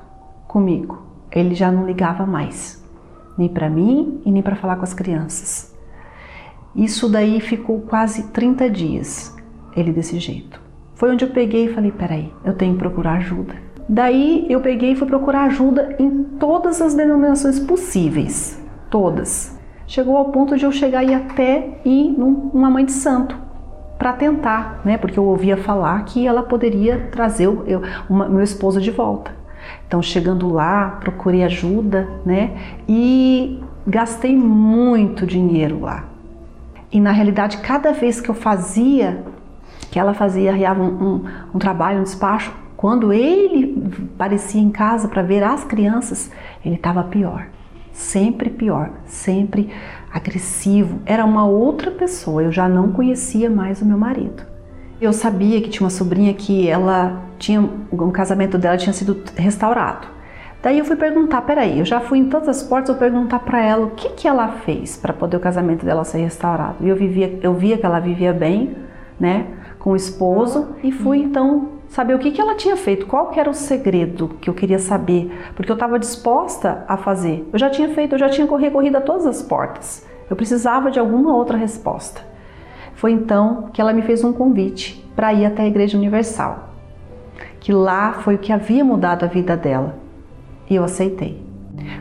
comigo. Ele já não ligava mais, nem para mim e nem para falar com as crianças. Isso daí ficou quase 30 dias, ele desse jeito. Foi onde eu peguei e falei: peraí, eu tenho que procurar ajuda. Daí eu peguei e fui procurar ajuda em todas as denominações possíveis, todas. Chegou ao ponto de eu chegar e até ir numa mãe de santo, para tentar, né? Porque eu ouvia falar que ela poderia trazer eu, uma, meu esposo de volta. Então, chegando lá, procurei ajuda, né? E gastei muito dinheiro lá. E na realidade, cada vez que eu fazia, que ela fazia, um, um, um trabalho, um despacho, quando ele parecia em casa para ver as crianças, ele estava pior. Sempre pior, sempre agressivo. Era uma outra pessoa, eu já não conhecia mais o meu marido. Eu sabia que tinha uma sobrinha que ela tinha um casamento dela tinha sido restaurado. Daí eu fui perguntar, peraí, eu já fui em todas as portas, eu perguntar para ela o que que ela fez para poder o casamento dela ser restaurado. E eu vivia, eu via que ela vivia bem, né, com o esposo e fui então saber o que que ela tinha feito, qual que era o segredo que eu queria saber, porque eu estava disposta a fazer. Eu já tinha feito, eu já tinha corrido a todas as portas. Eu precisava de alguma outra resposta. Foi então que ela me fez um convite para ir até a Igreja Universal, que lá foi o que havia mudado a vida dela e eu aceitei.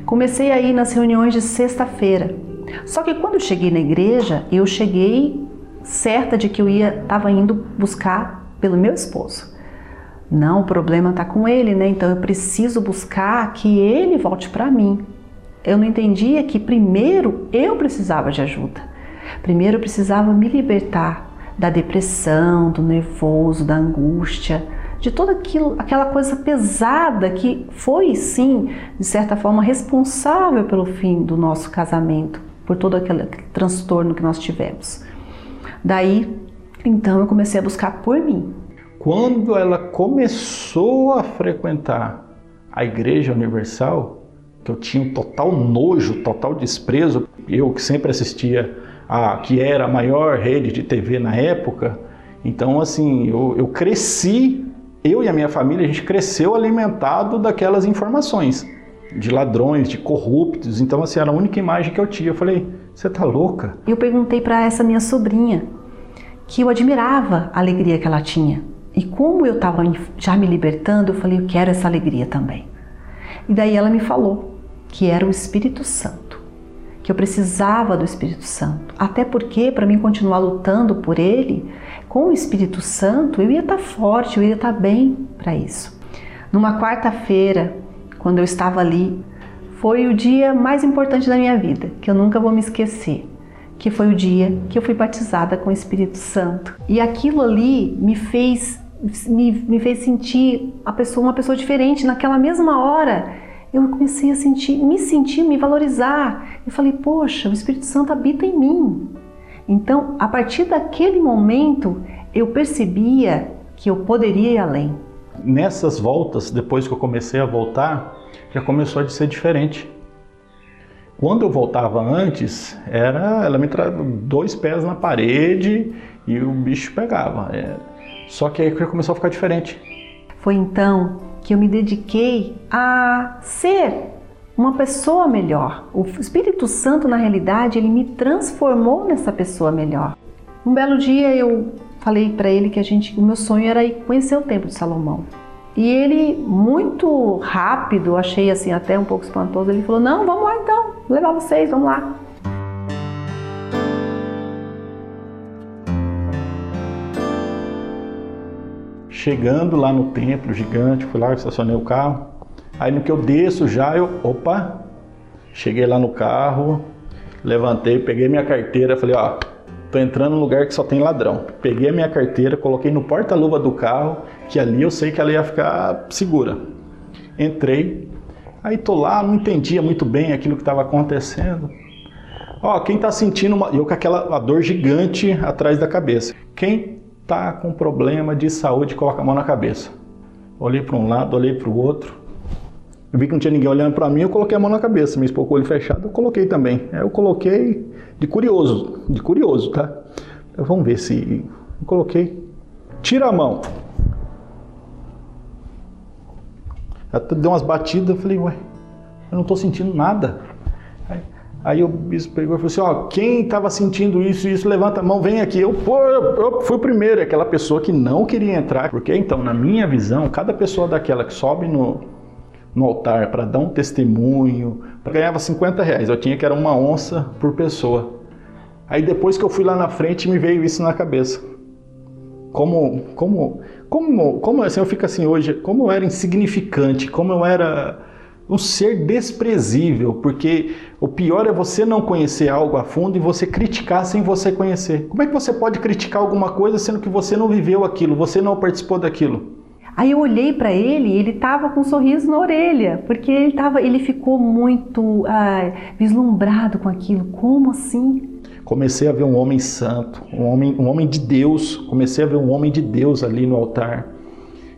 Comecei a ir nas reuniões de sexta-feira. Só que quando eu cheguei na igreja, eu cheguei certa de que eu ia estava indo buscar pelo meu esposo. Não, o problema está com ele, né? Então eu preciso buscar que ele volte para mim. Eu não entendia que primeiro eu precisava de ajuda. Primeiro eu precisava me libertar da depressão, do nervoso, da angústia, de toda aquilo, aquela coisa pesada que foi sim, de certa forma, responsável pelo fim do nosso casamento, por todo aquele, transtorno que nós tivemos. Daí, então, eu comecei a buscar por mim. Quando ela começou a frequentar a Igreja Universal, que eu tinha um total nojo, total desprezo, eu que sempre assistia a que era a maior rede de TV na época, então assim, eu, eu cresci eu e a minha família, a gente cresceu alimentado daquelas informações de ladrões, de corruptos. Então, assim, era a única imagem que eu tinha. Eu falei, você tá louca? Eu perguntei para essa minha sobrinha que eu admirava a alegria que ela tinha. E como eu estava já me libertando, eu falei, eu quero essa alegria também. E daí ela me falou que era o Espírito Santo, que eu precisava do Espírito Santo. Até porque, para mim continuar lutando por ele, com o Espírito Santo, eu ia estar tá forte, eu ia estar tá bem para isso. Numa quarta-feira, quando eu estava ali, foi o dia mais importante da minha vida, que eu nunca vou me esquecer, que foi o dia que eu fui batizada com o Espírito Santo. E aquilo ali me fez me, me fez sentir a pessoa uma pessoa diferente naquela mesma hora. Eu comecei a sentir, me sentir, me valorizar. Eu falei, poxa, o Espírito Santo habita em mim. Então, a partir daquele momento, eu percebia que eu poderia ir além. Nessas voltas, depois que eu comecei a voltar, já começou a ser diferente. Quando eu voltava antes, era ela me trazia dois pés na parede e o bicho pegava. É. Só que aí começou a ficar diferente. Foi então que eu me dediquei a ser uma pessoa melhor. O Espírito Santo, na realidade, ele me transformou nessa pessoa melhor. Um belo dia eu falei para ele que a gente, o meu sonho era ir conhecer o Templo de Salomão. E ele, muito rápido, achei assim até um pouco espantoso, ele falou: Não, vamos lá então, vou levar vocês, vamos lá. Chegando lá no templo gigante, fui lá, estacionei o carro. Aí no que eu desço já, eu, opa, cheguei lá no carro, levantei, peguei minha carteira, falei, ó, tô entrando num lugar que só tem ladrão. Peguei a minha carteira, coloquei no porta-luva do carro, que ali eu sei que ela ia ficar segura. Entrei, aí tô lá, não entendia muito bem aquilo que estava acontecendo. Ó, quem tá sentindo uma, eu com aquela dor gigante atrás da cabeça. Quem tá com problema de saúde, coloca a mão na cabeça. Olhei para um lado, olhei para o outro. Eu vi que não tinha ninguém olhando para mim, eu coloquei a mão na cabeça. Me expôs com o olho fechado, eu coloquei também. Aí eu coloquei de curioso, de curioso, tá? Vamos ver se. Eu coloquei. Tira a mão. Até deu umas batidas, eu falei, ué, eu não estou sentindo nada. Aí, o bispo pegou e falou assim: ó, quem estava sentindo isso e isso, levanta a mão, vem aqui. Eu, pô, eu, eu fui o primeiro, aquela pessoa que não queria entrar. Porque então, na minha visão, cada pessoa daquela que sobe no, no altar para dar um testemunho, ganhava 50 reais. Eu tinha que era uma onça por pessoa. Aí depois que eu fui lá na frente me veio isso na cabeça. Como, como, como, como assim eu fico assim hoje, como eu era insignificante, como eu era um ser desprezível, porque o pior é você não conhecer algo a fundo e você criticar sem você conhecer. Como é que você pode criticar alguma coisa sendo que você não viveu aquilo, você não participou daquilo? Aí eu olhei para ele e ele estava com um sorriso na orelha, porque ele, tava, ele ficou muito ah, vislumbrado com aquilo. Como assim? Comecei a ver um homem santo, um homem, um homem de Deus. Comecei a ver um homem de Deus ali no altar.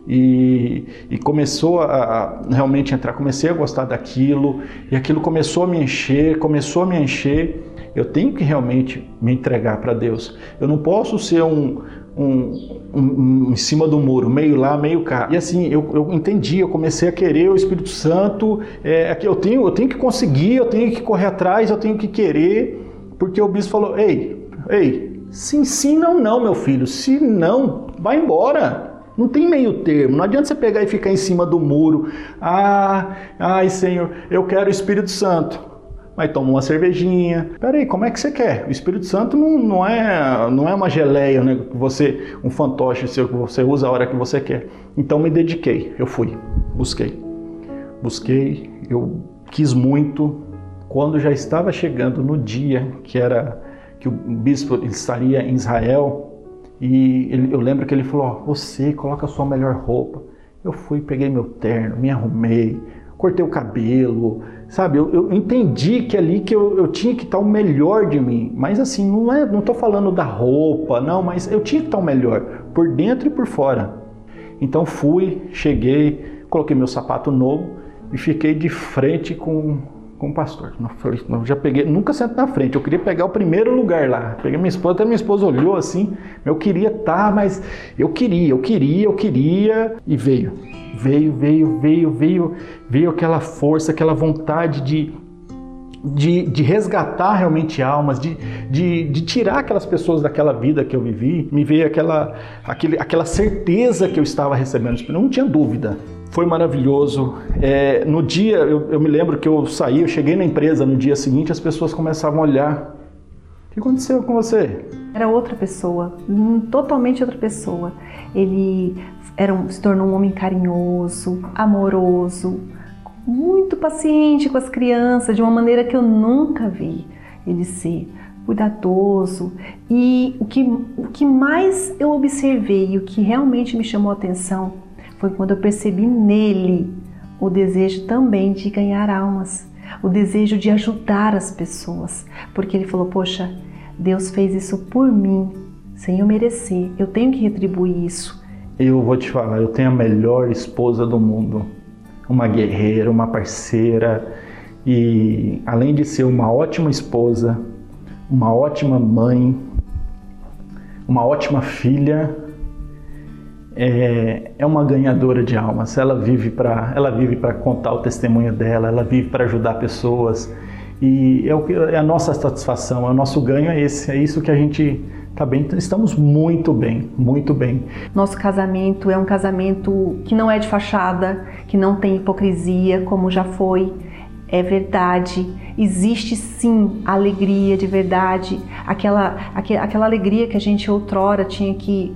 E, e, começou a, realmente entrar, comecei a gostar daquilo, e aquilo começou a me encher, começou a me encher. Eu tenho que realmente me entregar para Deus. Eu não posso ser um, um, um, um, em cima do muro, meio lá, meio cá. E assim, eu, eu entendi, eu comecei a querer o Espírito Santo, é, eu, tenho, eu tenho que conseguir, eu tenho que correr atrás, eu tenho que querer, porque o bispo falou: ei, ei, sim, sim, não, não, meu filho, se não, vai embora. Não tem meio termo. Não adianta você pegar e ficar em cima do muro. Ah, ai Senhor, eu quero o Espírito Santo. Mas toma uma cervejinha. Peraí, como é que você quer? O Espírito Santo não, não, é, não é uma geleia, né? Você, um fantoche seu que você usa a hora que você quer. Então me dediquei, eu fui, busquei. Busquei, eu quis muito. Quando já estava chegando no dia que era que o bispo estaria em Israel, e ele, eu lembro que ele falou: oh, Você coloca a sua melhor roupa. Eu fui, peguei meu terno, me arrumei, cortei o cabelo, sabe? Eu, eu entendi que ali que eu, eu, tinha que estar o melhor de mim. Mas assim, não é, não estou falando da roupa, não, mas eu tinha que estar o melhor, por dentro e por fora. Então fui, cheguei, coloquei meu sapato novo e fiquei de frente com, com o pastor. Eu já peguei, nunca sento na frente, eu queria pegar o primeiro lugar lá. Peguei minha esposa, até minha esposa olhou assim, eu queria tá, mas eu queria, eu queria, eu queria, e veio. Veio, veio, veio, veio, veio aquela força, aquela vontade de, de, de resgatar realmente almas, de, de, de, tirar aquelas pessoas daquela vida que eu vivi. Me veio aquela, aquele, aquela certeza que eu estava recebendo. Não tinha dúvida foi maravilhoso. É, no dia, eu, eu, me lembro que eu saí, eu cheguei na empresa no dia seguinte, as pessoas começavam a olhar. O que aconteceu com você? Era outra pessoa, totalmente outra pessoa. Ele era um, se tornou um homem carinhoso, amoroso, muito paciente com as crianças, de uma maneira que eu nunca vi ele ser cuidadoso. E o que, o que mais eu observei o que realmente me chamou a atenção foi quando eu percebi nele o desejo também de ganhar almas, o desejo de ajudar as pessoas, porque ele falou: Poxa, Deus fez isso por mim, sem eu merecer, eu tenho que retribuir isso. Eu vou te falar, eu tenho a melhor esposa do mundo, uma guerreira, uma parceira e além de ser uma ótima esposa, uma ótima mãe, uma ótima filha, é, é uma ganhadora de almas. Ela vive para ela vive para contar o testemunho dela, ela vive para ajudar pessoas e é, o que, é a nossa satisfação, é o nosso ganho é esse, é isso que a gente tá bem, estamos muito bem, muito bem. Nosso casamento é um casamento que não é de fachada, que não tem hipocrisia, como já foi. É verdade, existe sim alegria de verdade, aquela, aquela alegria que a gente outrora tinha que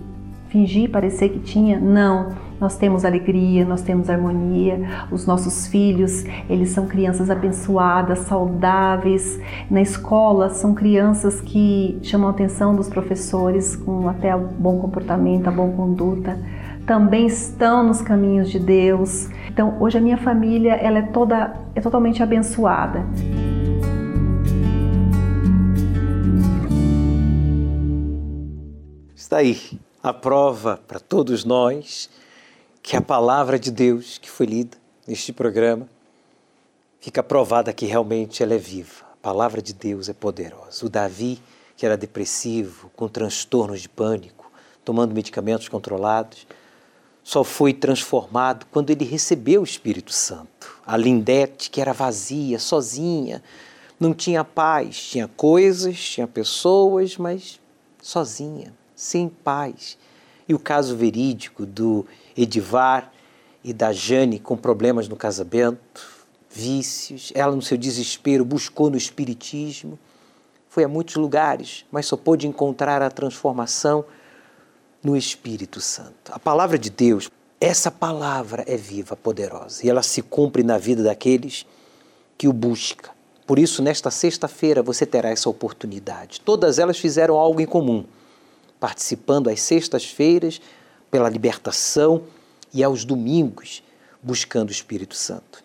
fingir, parecer que tinha. Não, nós temos alegria, nós temos harmonia. Os nossos filhos, eles são crianças abençoadas, saudáveis. Na escola, são crianças que chamam a atenção dos professores com até bom comportamento, a boa conduta. Também estão nos caminhos de Deus. Então, hoje a minha família, ela é toda é totalmente abençoada. Está aí a prova para todos nós que a palavra de Deus que foi lida neste programa fica provada que realmente ela é viva. A palavra de Deus é poderosa. O Davi, que era depressivo, com transtornos de pânico, tomando medicamentos controlados, só foi transformado quando ele recebeu o Espírito Santo. A Lindete, que era vazia, sozinha, não tinha paz, tinha coisas, tinha pessoas, mas sozinha sem paz. E o caso verídico do Edivar e da Jane com problemas no casamento, vícios, ela no seu desespero buscou no espiritismo, foi a muitos lugares, mas só pôde encontrar a transformação no Espírito Santo. A palavra de Deus, essa palavra é viva, poderosa, e ela se cumpre na vida daqueles que o buscam. Por isso, nesta sexta-feira, você terá essa oportunidade. Todas elas fizeram algo em comum participando às sextas-feiras pela libertação e aos domingos buscando o Espírito Santo.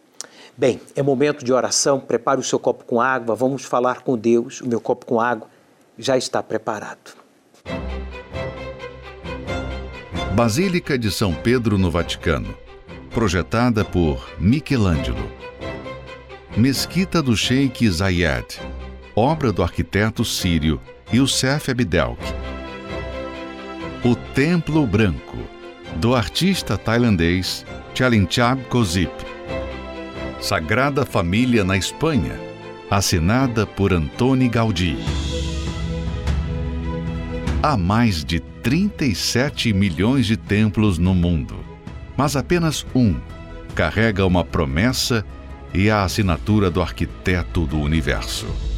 Bem, é momento de oração. Prepare o seu copo com água. Vamos falar com Deus. O meu copo com água já está preparado. Basílica de São Pedro no Vaticano, projetada por Michelangelo. Mesquita do Sheikh Zayed, obra do arquiteto sírio Youssef Abdelk. O Templo Branco, do artista tailandês Chalinchab Kozip. Sagrada Família na Espanha, assinada por Antoni Gaudí. Há mais de 37 milhões de templos no mundo, mas apenas um carrega uma promessa e a assinatura do arquiteto do universo.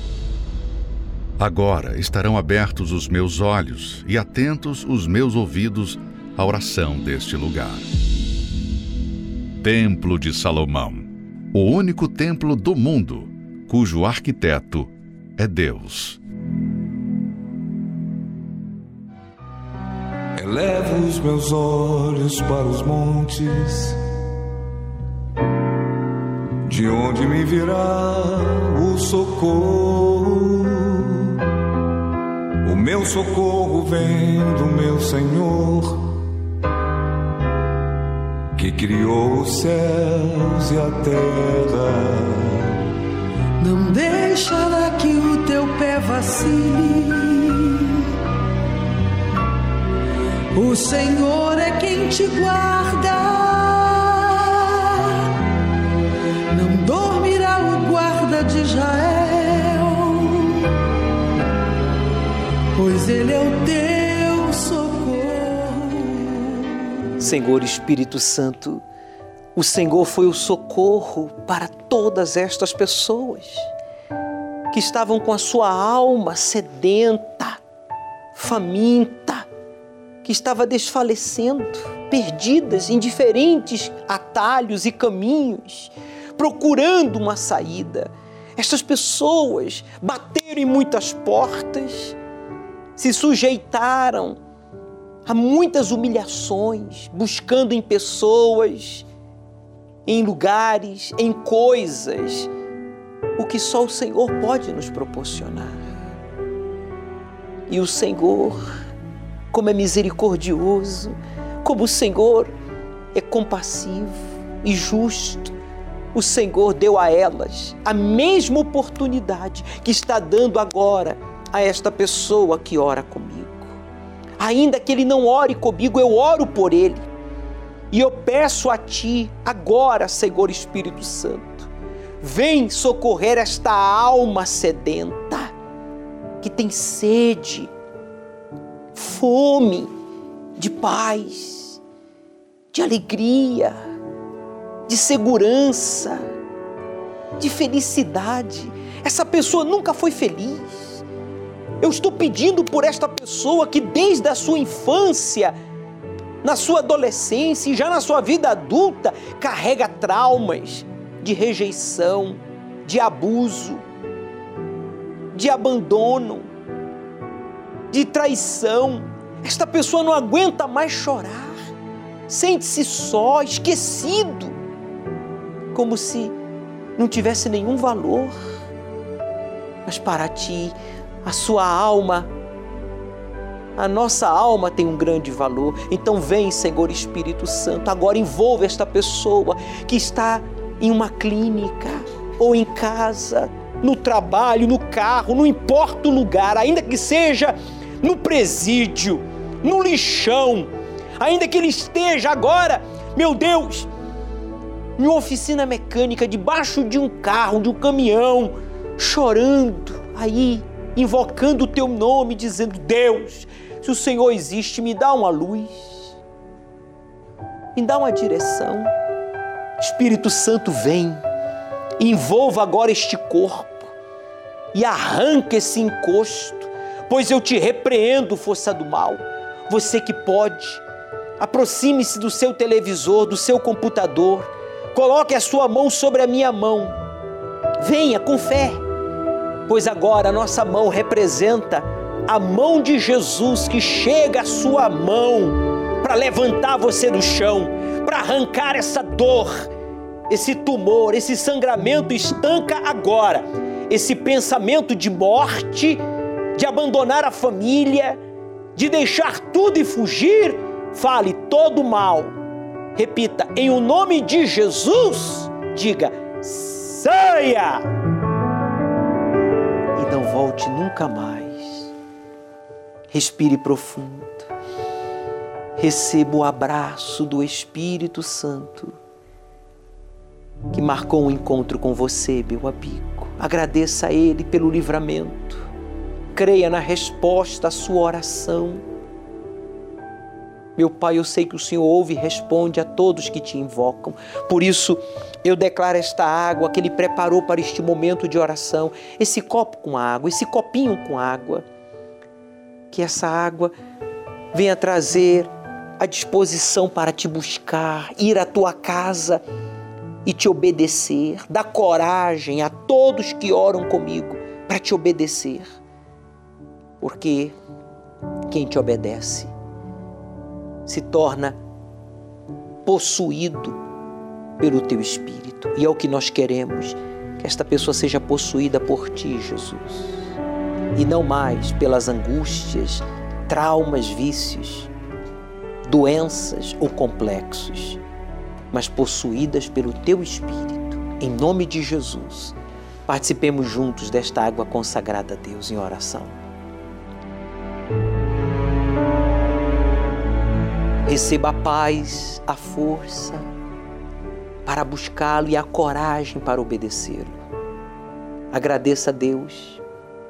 Agora estarão abertos os meus olhos e atentos os meus ouvidos à oração deste lugar. Templo de Salomão, o único templo do mundo cujo arquiteto é Deus. Elevo os meus olhos para os montes, de onde me virá o socorro. Meu socorro vem do meu Senhor que criou os céus e a terra. Não deixará que o teu pé vacile. O Senhor é quem te guarda. Não dormirá o guarda de Israel, pois ele é o teu Senhor Espírito Santo, o Senhor foi o socorro para todas estas pessoas que estavam com a sua alma sedenta, faminta, que estava desfalecendo, perdidas em diferentes atalhos e caminhos, procurando uma saída. Estas pessoas bateram em muitas portas, se sujeitaram Há muitas humilhações, buscando em pessoas, em lugares, em coisas, o que só o Senhor pode nos proporcionar. E o Senhor, como é misericordioso, como o Senhor é compassivo e justo, o Senhor deu a elas a mesma oportunidade que está dando agora a esta pessoa que ora comigo. Ainda que ele não ore comigo, eu oro por ele. E eu peço a ti, agora, Senhor Espírito Santo, vem socorrer esta alma sedenta, que tem sede, fome de paz, de alegria, de segurança, de felicidade. Essa pessoa nunca foi feliz eu estou pedindo por esta pessoa que desde a sua infância, na sua adolescência e já na sua vida adulta, carrega traumas de rejeição, de abuso, de abandono, de traição. Esta pessoa não aguenta mais chorar, sente-se só, esquecido, como se não tivesse nenhum valor. Mas para ti, a sua alma. A nossa alma tem um grande valor. Então vem, Senhor Espírito Santo, agora envolve esta pessoa que está em uma clínica ou em casa, no trabalho, no carro, não importa o lugar, ainda que seja no presídio, no lixão, ainda que ele esteja agora, meu Deus, em uma oficina mecânica, debaixo de um carro, de um caminhão, chorando aí invocando o teu nome, dizendo: Deus, se o Senhor existe, me dá uma luz, me dá uma direção. Espírito Santo, vem, envolva agora este corpo e arranca esse encosto, pois eu te repreendo, força do mal. Você que pode, aproxime-se do seu televisor, do seu computador, coloque a sua mão sobre a minha mão. Venha com fé pois agora a nossa mão representa a mão de Jesus que chega à sua mão para levantar você do chão. para arrancar essa dor, esse tumor, esse sangramento. Estanca agora esse pensamento de morte, de abandonar a família, de deixar tudo e fugir. Fale todo mal. Repita, em o nome de Jesus, diga: saia! Não volte nunca mais. Respire profundo. Receba o abraço do Espírito Santo que marcou um encontro com você, meu amigo. Agradeça a Ele pelo livramento. Creia na resposta à sua oração. Meu Pai, eu sei que o Senhor ouve e responde a todos que te invocam. Por isso, eu declaro esta água que Ele preparou para este momento de oração, esse copo com água, esse copinho com água. Que essa água venha trazer a disposição para te buscar, ir à tua casa e te obedecer. Dá coragem a todos que oram comigo para te obedecer. Porque quem te obedece se torna possuído pelo teu espírito. E é o que nós queremos, que esta pessoa seja possuída por ti, Jesus. E não mais pelas angústias, traumas, vícios, doenças ou complexos mas possuídas pelo teu Espírito. Em nome de Jesus, participemos juntos desta água consagrada a Deus em oração. Receba a paz, a força para buscá-lo e a coragem para obedecê-lo. Agradeça a Deus.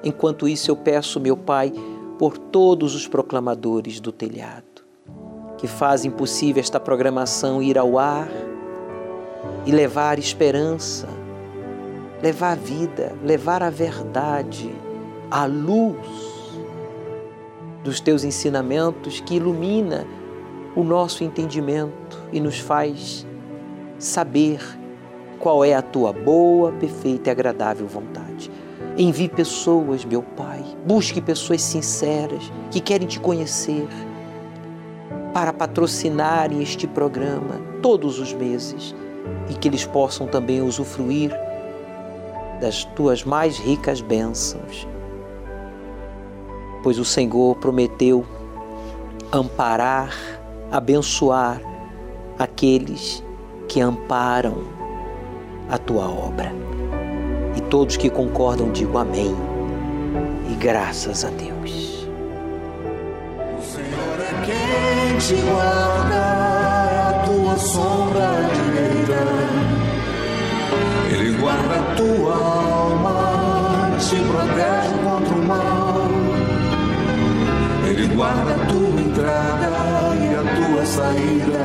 Enquanto isso, eu peço, meu Pai, por todos os proclamadores do telhado que fazem possível esta programação ir ao ar e levar esperança, levar a vida, levar a verdade, a luz dos teus ensinamentos que ilumina o nosso entendimento e nos faz saber qual é a tua boa, perfeita e agradável vontade. Envie pessoas, meu Pai, busque pessoas sinceras que querem te conhecer para patrocinarem este programa todos os meses e que eles possam também usufruir das tuas mais ricas bênçãos. Pois o Senhor prometeu amparar, abençoar aqueles que amparam a tua obra. E todos que concordam, digo amém. E graças a Deus. te guarda a tua sombra direita. Ele guarda a tua alma, te protege contra o mal. Ele guarda a tua entrada e a tua saída,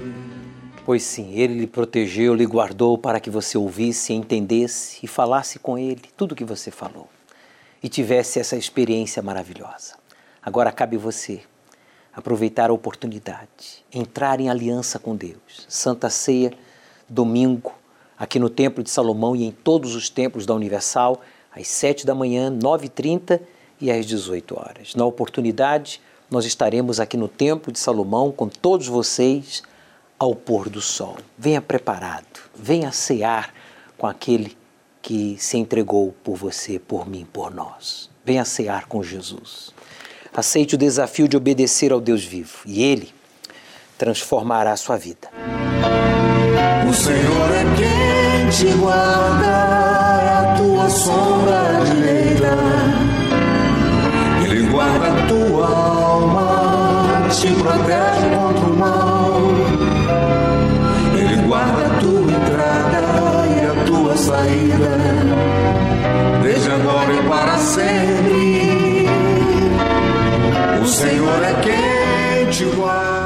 Pois sim, ele lhe protegeu, lhe guardou para que você ouvisse, entendesse e falasse com ele tudo o que você falou e tivesse essa experiência maravilhosa. Agora cabe você aproveitar a oportunidade, entrar em aliança com Deus. Santa Ceia, domingo, aqui no Templo de Salomão e em todos os templos da Universal, às 7 da manhã, 9h30 e às 18 horas. Na oportunidade, nós estaremos aqui no Templo de Salomão com todos vocês ao pôr do sol. Venha preparado, venha cear com aquele que se entregou por você, por mim, por nós. Venha cear com Jesus. Aceite o desafio de obedecer ao Deus vivo e Ele transformará a sua vida. O Senhor é quem te guarda, a tua sombra direita. Ele guarda a tua alma, te protege contra o saída, desde agora e para sempre. O Senhor é quem te guarda.